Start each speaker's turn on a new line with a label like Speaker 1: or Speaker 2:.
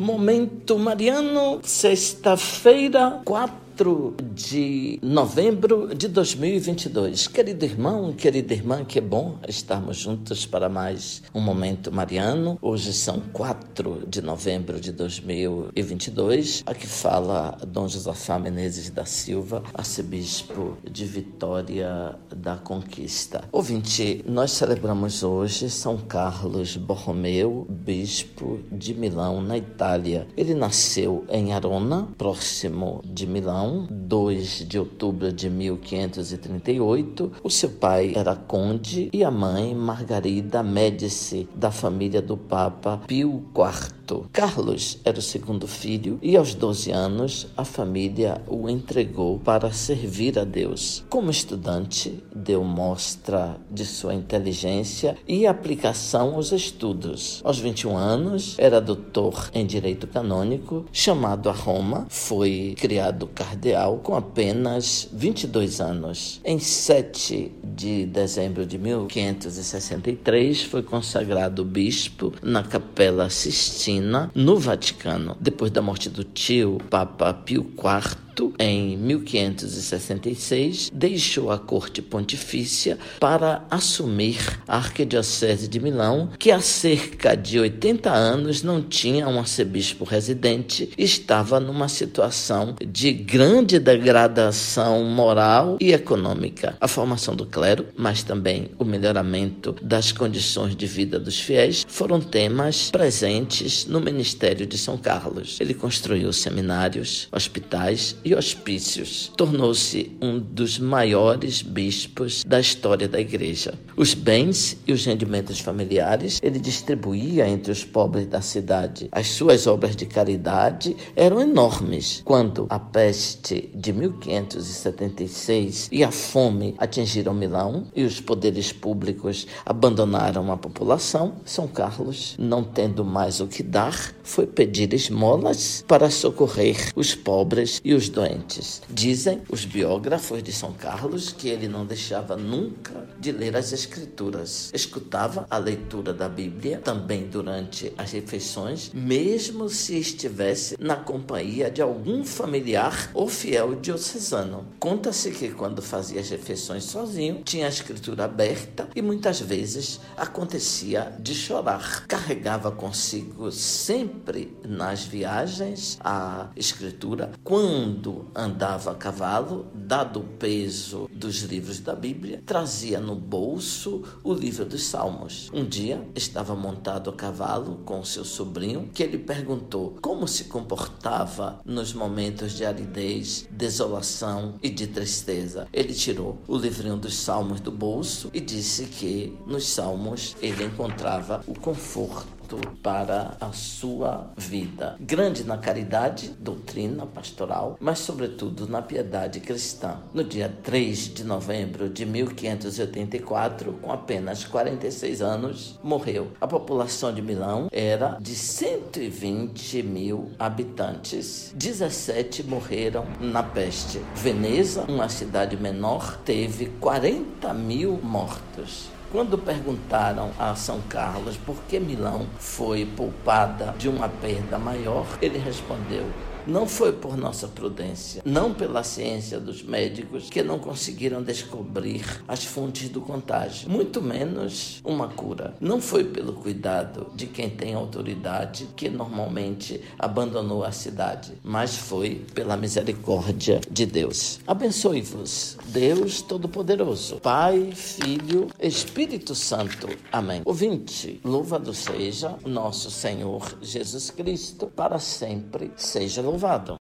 Speaker 1: Momento Mariano, sexta-feira, 4 4 de novembro de 2022. Querido irmão, querida irmã, que bom estarmos juntos para mais um momento mariano. Hoje são 4 de novembro de 2022. Aqui fala Dom Josafá Menezes da Silva, arcebispo de Vitória da Conquista. Ouvinte, nós celebramos hoje São Carlos Borromeu, bispo de Milão, na Itália. Ele nasceu em Arona, próximo de Milão 2 de outubro de 1538. O seu pai era conde e a mãe Margarida Médici, da família do Papa Pio IV. Carlos era o segundo filho e aos 12 anos a família o entregou para servir a Deus. Como estudante, deu mostra de sua inteligência e aplicação aos estudos. Aos 21 anos, era doutor em direito canônico, chamado a Roma, foi criado cardeal com apenas 22 anos. Em 7 de dezembro de 1563, foi consagrado bispo na Capela Sistina, no Vaticano. Depois da morte do tio, Papa Pio IV, em 1566, deixou a corte pontifícia para assumir a arquidiocese de Milão, que há cerca de 80 anos não tinha um arcebispo residente estava numa situação de grande degradação moral e econômica. A formação do clero, mas também o melhoramento das condições de vida dos fiéis, foram temas presentes no ministério de São Carlos. Ele construiu seminários, hospitais e hospícios. Tornou-se um dos maiores bispos da história da igreja. Os bens e os rendimentos familiares ele distribuía entre os pobres da cidade. As suas obras de caridade eram enormes. Quando a peste de 1576 e a fome atingiram Milão e os poderes públicos abandonaram a população, São Carlos, não tendo mais o que dar, foi pedir esmolas para socorrer os pobres e os doentes. Dizem os biógrafos de São Carlos que ele não deixava nunca de ler as Escrituras. Escutava a leitura da Bíblia também durante as refeições, mesmo se estivesse na companhia de algum familiar ou fiel diocesano. Conta-se que quando fazia as refeições sozinho, tinha a Escritura aberta e muitas vezes acontecia de chorar. Carregava consigo sempre nas viagens a Escritura. Quando andava a cavalo, dado o peso dos livros da Bíblia, trazia no bolso o livro dos Salmos. Um dia estava montado a cavalo com seu sobrinho, que ele perguntou como se comportava nos momentos de aridez, desolação e de tristeza. Ele tirou o livrinho dos Salmos do bolso e disse que nos Salmos ele encontrava o conforto para a sua vida. Grande na caridade, doutrina pastoral, mas sobretudo na piedade cristã. No dia 3 de novembro de 1584, com apenas 46 anos, morreu. A população de Milão era de 120 mil habitantes. 17 morreram na peste. Veneza, uma cidade menor, teve 40 mil mortos. Quando perguntaram a São Carlos por que Milão foi poupada de uma perda maior, ele respondeu: não foi por nossa prudência, não pela ciência dos médicos que não conseguiram descobrir as fontes do contágio, muito menos uma cura. Não foi pelo cuidado de quem tem autoridade que normalmente abandonou a cidade, mas foi pela misericórdia de Deus. Abençoe-vos, Deus Todo-Poderoso, Pai, Filho, Espírito Santo. Amém. Ouvinte, louvado seja nosso Senhor Jesus Cristo, para sempre seja louvado.